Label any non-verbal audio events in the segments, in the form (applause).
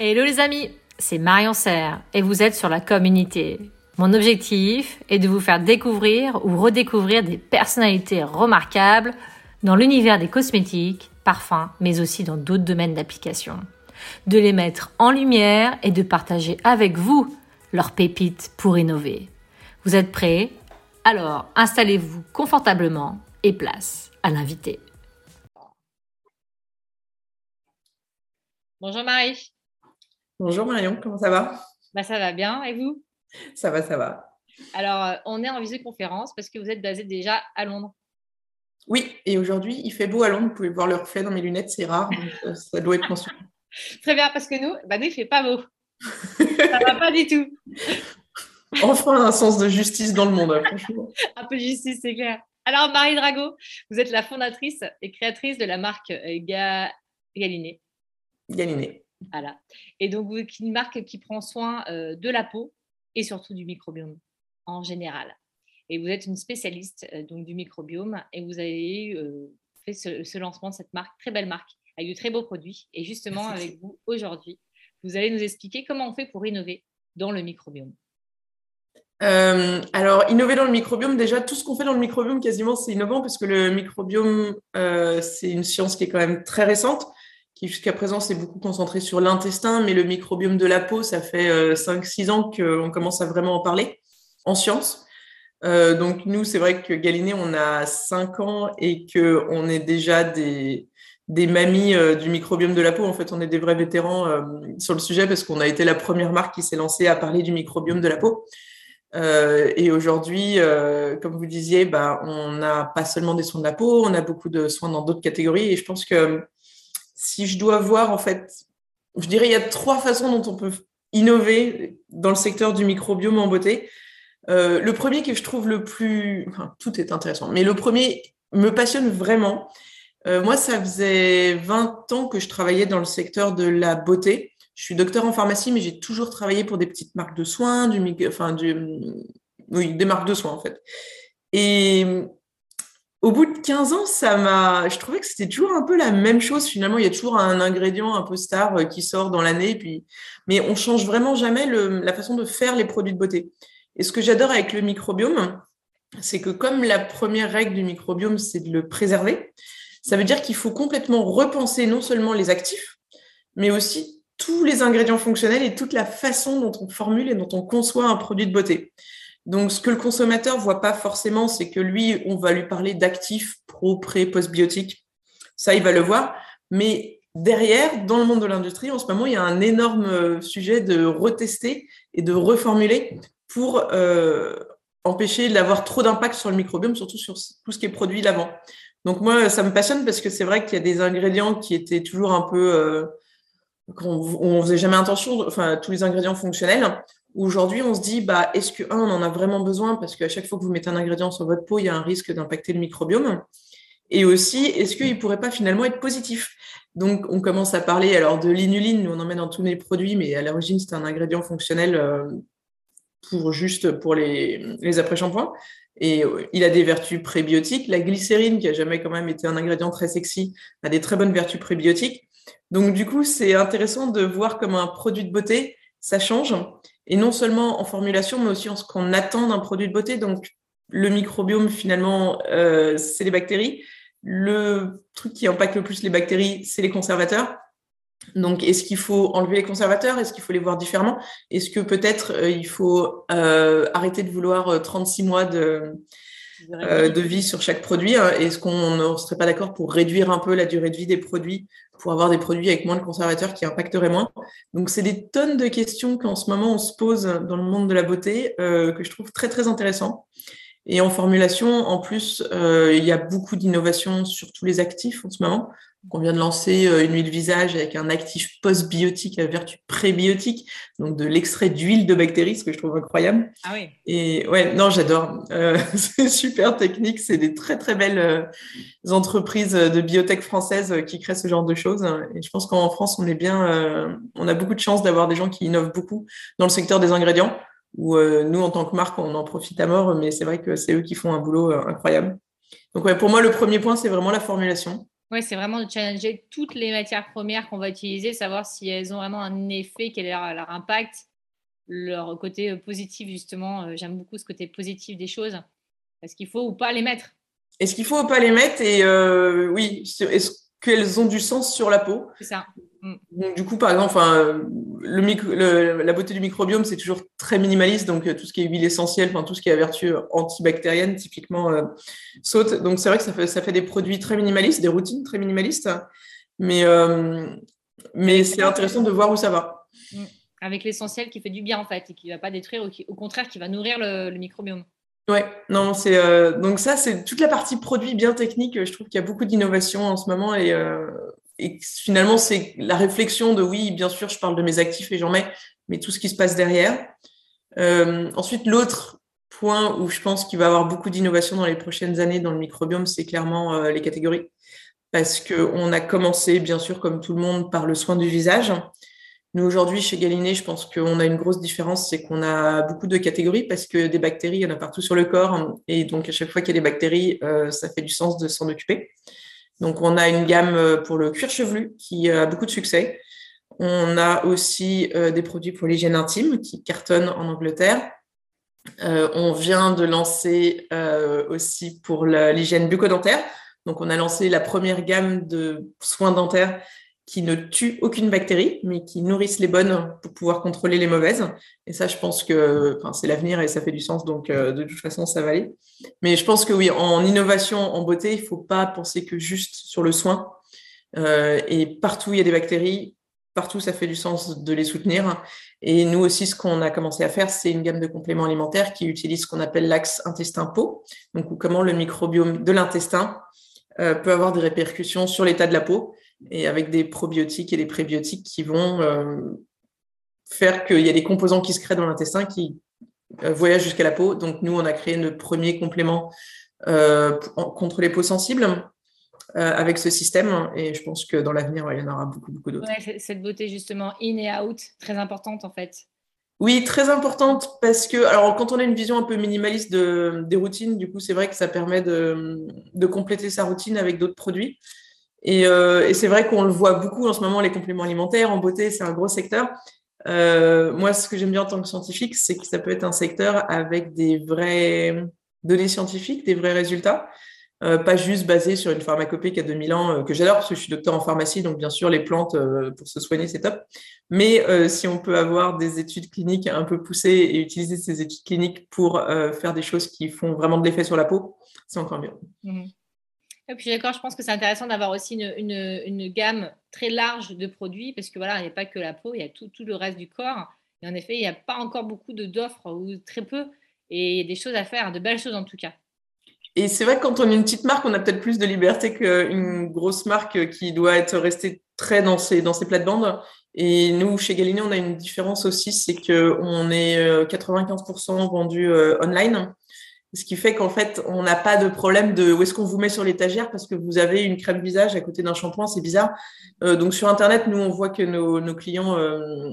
Hello les amis, c'est Marion Serre et vous êtes sur la communauté. Mon objectif est de vous faire découvrir ou redécouvrir des personnalités remarquables dans l'univers des cosmétiques, parfums, mais aussi dans d'autres domaines d'application. De les mettre en lumière et de partager avec vous leurs pépites pour innover. Vous êtes prêts? Alors installez-vous confortablement et place à l'invité. Bonjour Marie. Bonjour Marion, comment ça va? Bah, Ça va bien, et vous? Ça va, ça va. Alors, euh, on est en visioconférence parce que vous êtes basé déjà à Londres. Oui, et aujourd'hui, il fait beau à Londres. Vous pouvez voir le reflet dans mes lunettes, c'est rare, donc euh, ça doit être mentionné. (laughs) Très bien, parce que nous, bah, nous il ne fait pas beau. ça va pas du tout. (laughs) Enfin, un sens de justice dans le monde, hein, franchement. un peu de justice, c'est clair. Alors, Marie Drago, vous êtes la fondatrice et créatrice de la marque euh, Ga... Galiné. Galiné. Voilà. Et donc, une marque qui prend soin euh, de la peau et surtout du microbiome en général. Et vous êtes une spécialiste euh, donc du microbiome et vous avez euh, fait ce, lancement de cette marque, très belle marque, avec de très beaux produits. Et justement, avec vous aujourd'hui, vous allez nous expliquer comment on fait pour innover dans le microbiome. alors, innover dans le microbiome, déjà, tout ce qu'on fait dans le microbiome, quasiment, c'est innovant parce que le microbiome, c'est une science qui est quand même très récente qui jusqu'à présent s'est beaucoup concentré sur l'intestin, mais le microbiome de la peau, ça fait 5-6 euh, ans qu'on commence à vraiment en parler en science. Euh, donc nous, c'est vrai que Galiné, on a 5 ans et qu'on est déjà des, des mamies euh, du microbiome de la peau. En fait, on est des vrais vétérans sur le sujet parce qu'on a été la première marque qui s'est lancée à parler du microbiome de la peau. et aujourd'hui, comme vous disiez, bah, on n'a pas seulement des soins de la peau, on a beaucoup de soins dans d'autres catégories. Et je pense que si je dois voir, en fait, je dirais il y a trois façons dont on peut innover dans le secteur du microbiome en beauté. Euh, le premier que je trouve le plus, tout est intéressant, mais le premier me passionne vraiment. Euh, moi, ça faisait 20 ans que je travaillais dans le secteur de la beauté. Je suis docteur en pharmacie, mais j'ai toujours travaillé pour des petites marques de soins, du, enfin, du, oui, des marques de soins en fait. Et au bout de 15 ans, ça m'a, je trouvais que c'était toujours un peu la même chose. Finalement, il y a toujours un ingrédient un peu star euh, qui sort dans l'année, mais on change vraiment jamais la façon de faire les produits de beauté. Et ce que j'adore avec le microbiome, c'est que comme la première règle du microbiome, c'est de le préserver, ça veut dire qu'il faut complètement repenser non seulement les actifs, mais aussi tous les ingrédients fonctionnels et toute la façon dont on formule et dont on conçoit un produit de beauté. Donc, ce que le consommateur voit pas forcément, c'est que lui, on va lui parler d'actifs pro, pré, postbiotiques. Ça, il va le voir. Mais derrière, dans le monde de l'industrie, en ce moment, il y a un énorme euh, sujet de retester et de reformuler pour euh, empêcher d'avoir trop d'impact sur le microbiome, surtout sur tout ce qui est produit l'avant. Donc moi, ça me passionne parce que c'est vrai qu'il y a des ingrédients qui étaient toujours un peu... Euh, on, faisait jamais attention, enfin tous les ingrédients fonctionnels. Aujourd'hui, on se dit, bah, est-ce que, un, on en a vraiment besoin? Parce qu'à chaque fois que vous mettez un ingrédient sur votre peau, il y a un risque d'impacter le microbiome. Et aussi, est-ce qu'il ne pourrait pas finalement être positif? Donc, on commence à parler alors de l'inuline, nous on en met dans tous les produits, mais à l'origine, c'est un ingrédient fonctionnel euh, pour juste pour les, les après-shampoings. Et euh, il a des vertus prébiotiques. La glycérine, qui a jamais quand même été un ingrédient très sexy, a des très bonnes vertus prébiotiques. Donc, du coup, c'est intéressant de voir comme un produit de beauté, ça change et non seulement en formulation, mais aussi en ce qu'on attend d'un produit de beauté. Donc, le microbiome, finalement, euh, c'est les bactéries. Le truc qui impacte le plus les bactéries, c'est les conservateurs. Donc, est-ce qu'il faut enlever les conservateurs? Est-ce qu'il faut les voir différemment? Est-ce que peut-être euh, il faut euh, arrêter de vouloir 36 mois de, de vie sur chaque produit Est-ce qu'on ne serait pas d'accord pour réduire un peu la durée de vie des produits pour avoir des produits avec moins de conservateurs qui impacteraient moins. Donc, c'est des tonnes de questions qu'en ce moment on se pose dans le monde de la beauté euh, que je trouve très, très intéressant. Et en formulation, en plus, euh, il y a beaucoup d'innovations sur tous les actifs en ce moment. On vient de lancer euh, une huile visage avec un actif postbiotique à vertu prébiotique, donc de l'extrait d'huile de bactéries, ce que je trouve incroyable. Ah oui. Et ouais, non, j'adore. Euh, (laughs) c'est super technique. C'est des très très belles euh, entreprises de biotech françaises qui créent ce genre de choses. Et je pense qu'en France, on est bien, on a beaucoup de chance d'avoir des gens qui innovent beaucoup dans le secteur des ingrédients. Où nous, en tant que marque, on en profite à mort, mais c'est vrai que c'est eux qui font un boulot incroyable. Donc ouais, pour moi, le premier point, c'est vraiment la formulation Oui, c'est vraiment de challenger toutes les matières premières qu'on va utiliser, savoir si elles ont vraiment un effet, quel est leur, impact, leur côté positif, justement. Euh, j'aime beaucoup ce côté positif des choses. Est-ce qu'il faut ou pas les mettre? Est-ce qu'il faut ou pas les mettre? Et euh, oui, est-ce qu'elles ont du sens sur la peau? C'est ça. Mm. Donc, du coup, par exemple, enfin, le, la beauté du microbiome, c'est toujours très minimaliste. Donc, euh, tout ce qui est huile essentielle, enfin, tout ce qui est à vertu antibactérienne, typiquement, euh, saute. Donc, c'est vrai que ça fait, ça fait des produits très minimalistes, des routines très minimalistes. Mais, euh, mais c'est intéressant de voir où ça va. Mm. Avec l'essentiel qui fait du bien, en fait, et qui ne va pas détruire, ou au contraire, qui va nourrir le, microbiome. Ouais, non, c'est donc ça, c'est toute la partie produit bien technique. Je trouve qu'il y a beaucoup d'innovation en ce moment et et finalement, c'est la réflexion de oui, bien sûr, je parle de mes actifs et j'en mets, mais tout ce qui se passe derrière. Euh, ensuite, l'autre point où je pense qu'il va y avoir beaucoup d'innovation dans les prochaines années dans le microbiome, c'est clairement euh, les catégories. Parce qu'on a commencé, bien sûr, comme tout le monde, par le soin du visage. Nous, aujourd'hui, chez Galiné, je pense qu'on a une grosse différence, c'est qu'on a beaucoup de catégories parce que des bactéries, il y en a partout sur le corps. Et donc, à chaque fois qu'il y a des bactéries, euh, ça fait du sens de s'en occuper. Donc, on a une gamme euh, pour le cuir chevelu qui a beaucoup de succès. On a aussi euh, des produits pour l'hygiène intime qui cartonnent en Angleterre. Euh, on vient de lancer aussi pour l'hygiène bucco-dentaire. Donc, on a lancé la première gamme de soins dentaires qui ne tuent aucune bactérie, mais qui nourrissent les bonnes pour pouvoir contrôler les mauvaises. Et ça, je pense que c'est l'avenir et ça fait du sens, donc euh, de toute façon, ça va aller. Mais je pense que oui, en innovation, en beauté, il ne faut pas penser que juste sur le soin. Euh, et partout, il y a des bactéries, partout, ça fait du sens de les soutenir. Et nous aussi, ce qu'on a commencé à faire, c'est une gamme de compléments alimentaires qui utilise ce qu'on appelle l'axe intestin-peau, donc comment le microbiome de l'intestin euh, peut avoir des répercussions sur l'état de la peau et avec des probiotiques et des prébiotiques qui vont euh, faire qu'il y a des composants qui se créent dans l'intestin qui euh, voyagent jusqu'à la peau. Donc nous, on a créé le premier complément euh, contre les peaux sensibles avec ce système et je pense que dans l'avenir, il y en aura beaucoup, beaucoup d'autres. cette beauté justement in et out, très importante en fait. Oui, très importante parce que, alors quand on a une vision un peu minimaliste de, des routines, du coup, c'est vrai que ça permet de, de compléter sa routine avec d'autres produits. Euh, et, c'est vrai qu'on le voit beaucoup en ce moment, les compléments alimentaires, en beauté, c'est un gros secteur. Euh, moi, ce que j'aime bien en tant que scientifique, c'est que ça peut être un secteur avec des vraies données scientifiques, des vrais résultats, euh, pas juste basé sur une pharmacopée qui a 2000 ans, que j'adore parce que je suis docteur en pharmacie, donc bien sûr, les plantes pour se soigner, c'est top. Mais si on peut avoir des études cliniques un peu poussées et utiliser ces études cliniques pour faire des choses qui font vraiment de l'effet sur la peau, c'est encore mieux. Mmh. D'accord, je pense que c'est intéressant d'avoir aussi une, gamme très large de produits parce que voilà, il n'y a pas que la peau, il y a tout, le reste du corps. Et en effet, il n'y a pas encore beaucoup d'offres ou très peu. Et il y a des choses à faire, de belles choses en tout cas. Et c'est vrai que quand on est une petite marque, on a peut-être plus de liberté qu'une grosse marque qui doit être restée très dans ses, dans ses plates-bandes. Et nous, chez Galiné, on a une différence aussi, c'est qu'on est 95% euh, vendu euh, online. Ce qui fait qu'en fait, on n'a pas de problème de où est-ce qu'on vous met sur l'étagère parce que vous avez une crème visage à côté d'un shampoing, c'est bizarre. Euh, donc sur Internet, nous, on voit que nos, clients euh,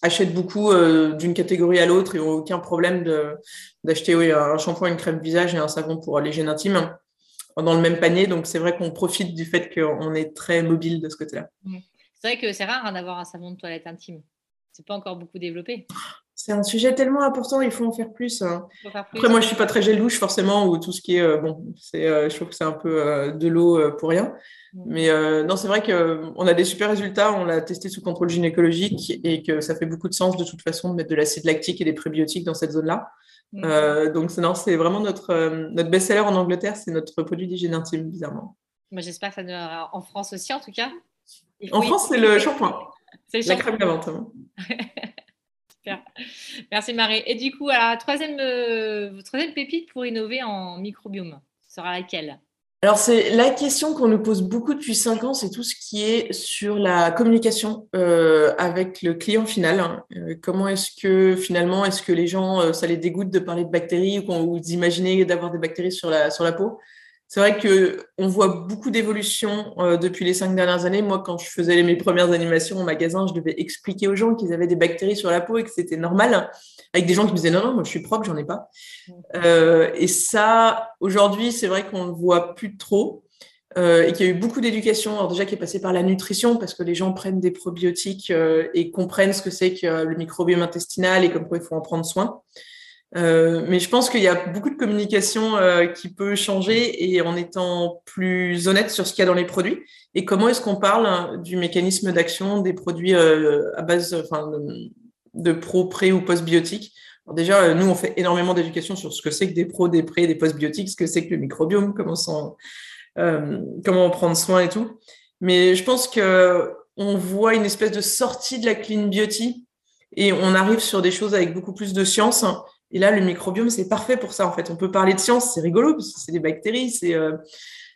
achètent beaucoup euh, d'une catégorie à l'autre et n'ont aucun problème d'acheter un shampoing, une crème visage et un savon pour l'hygiène intime dans le même panier. Donc c'est vrai qu'on profite du fait qu'on est très mobile de ce côté-là. C'est vrai que c'est rare hein, d'avoir un savon de toilette intime. C'est pas encore beaucoup développé. C'est un sujet tellement important, il faut en faire plus. Hein. Après, moi, je suis pas très gel douche forcément, ou tout ce qui est euh, bon, c'est, euh, je trouve que c'est un peu euh, de l'eau pour rien. Mm. Mais non, c'est vrai qu'on a des super résultats. On l'a testé sous contrôle gynécologique et que ça fait beaucoup de sens de toute façon de mettre de l'acide lactique et des prébiotiques dans cette zone-là. Mm. donc c'est, non, c'est vraiment notre notre best-seller en Angleterre, c'est notre produit d'hygiène intime, bizarrement. Moi, j'espère que ça sera en France aussi, en tout cas. En France, c'est le shampoing. C'est la crème lavante. Merci Marie. Et du coup, alors, troisième, euh, troisième pépite pour innover en microbiome, ce sera laquelle? Alors, c'est la question qu'on nous pose beaucoup depuis cinq ans, c'est tout ce qui est sur la communication euh, avec le client final. Euh, comment est-ce que finalement, est-ce que les gens, ça les dégoûte de parler de bactéries ou, ou d'imaginer d'avoir des bactéries sur la, sur la peau? C'est vrai que on voit beaucoup d'évolution euh, depuis les cinq dernières années. Moi, quand je faisais mes premières animations au magasin, je devais expliquer aux gens qu'ils avaient des bactéries sur la peau et que c'était normal, avec des gens qui me disaient non, non, moi je suis propre, j'en ai pas. Euh, et ça, aujourd'hui, c'est vrai qu'on le voit plus trop. euh, et qu'il y a eu beaucoup d'éducation, alors déjà qui est passée par la nutrition, parce que les gens prennent des probiotiques et comprennent ce que c'est que le microbiome intestinal et comme quoi il faut en prendre soin. Euh, mais je pense qu'il y a beaucoup de communication euh, qui peut changer et en étant plus honnête sur ce qu'il y a dans les produits et comment est-ce qu'on parle hein, du mécanisme d'action des produits euh, à base de pro, pré ou post-biotiques. Déjà, nous, on fait énormément d'éducation sur ce que c'est que des pros, des pré, des post-biotiques, ce que c'est que le microbiome, comment, euh, comment en prendre soin et tout. Mais je pense que on voit une espèce de sortie de la clean beauty et on arrive sur des choses avec beaucoup plus de science. Et là, le microbiome, c'est parfait pour ça. En fait, on peut parler de science, c'est rigolo parce que c'est des bactéries, c'est, euh,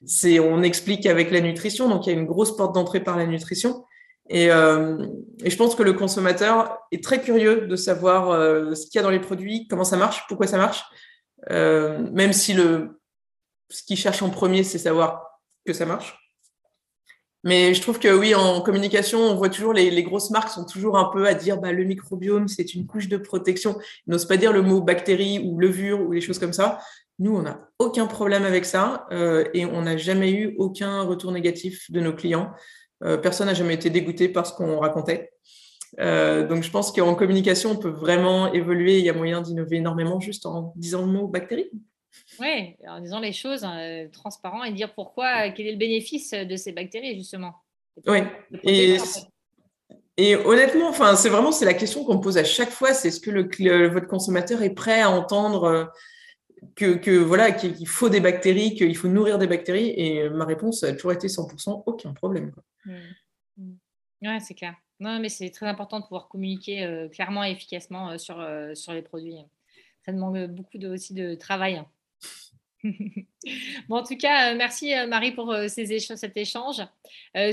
c'est, on explique avec la nutrition, donc il y a une grosse porte d'entrée par la nutrition. Et, euh, je pense que le consommateur est très curieux de savoir euh, ce qu'il y a dans les produits, comment ça marche, pourquoi ça marche, même si le, ce qu'il cherche en premier, c'est savoir que ça marche. Mais je trouve que oui, en communication, on voit toujours les, grosses marques sont toujours un peu à dire bah, le microbiome, c'est une couche de protection. Ils n'osent pas dire le mot bactérie ou levure ou les choses comme ça. Nous, on n'a aucun problème avec ça euh, et on n'a jamais eu aucun retour négatif de nos clients. Euh, personne n'a jamais été dégoûté par ce qu'on racontait. Euh, donc, je pense qu'en communication, on peut vraiment évoluer. Il y a moyen d'innover énormément juste en disant le mot bactérie. Oui, en disant les choses hein, transparent et dire pourquoi, quel est le bénéfice de ces bactéries, justement. Oui, et, et, honnêtement, enfin, c'est vraiment c'est la question qu'on me pose à chaque fois, c'est est-ce que le, votre consommateur est prêt à entendre euh, que, que voilà qu'il faut des bactéries, qu'il faut nourrir des bactéries Et ma réponse a toujours été 100%, aucun problème. Mmh. Mmh. Oui, c'est clair. Non, mais c'est très important de pouvoir communiquer euh, clairement et efficacement euh, sur, sur les produits. Ça demande beaucoup de, aussi de travail. Bon, en tout cas, euh, merci euh, Marie pour euh, cet échange.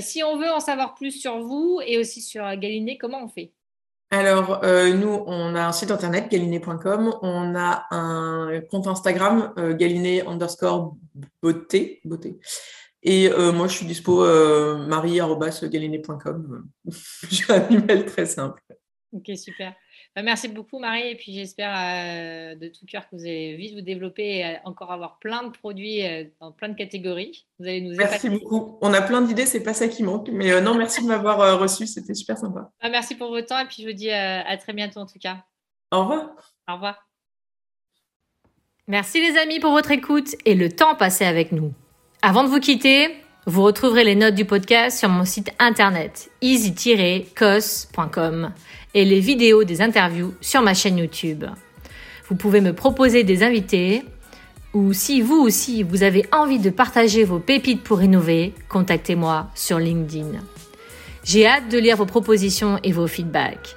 si on veut en savoir plus sur vous et aussi sur Galiné, comment on fait? Alors, nous, on a un site internet, galiné.com. On a un compte Instagram, galiné underscore beauté. beauté. Et moi, je suis dispo marie.galiné.com. (laughs) J'ai un email très simple. Ok, super. Bah, merci beaucoup, Marie. Et puis, j'espère euh, de tout cœur que vous allez vite vous développer et encore avoir plein de produits euh, dans plein de catégories. Vous allez nous Merci beaucoup. On a plein d'idées, c'est pas ça qui manque. Mais euh, non, merci de m'avoir reçu. C'était super sympa. Bah, merci pour votre temps. Et puis, je vous dis à très bientôt, en tout cas. Au revoir. Au revoir. Merci, les amis, pour votre écoute et le temps passé avec nous. Avant de vous quitter, vous retrouverez les notes du podcast sur mon site internet easy-cos.com et les vidéos des interviews sur ma chaîne YouTube. Vous pouvez me proposer des invités ou si vous aussi vous avez envie de partager vos pépites pour innover, contactez-moi sur LinkedIn. J'ai hâte de lire vos propositions et vos feedbacks.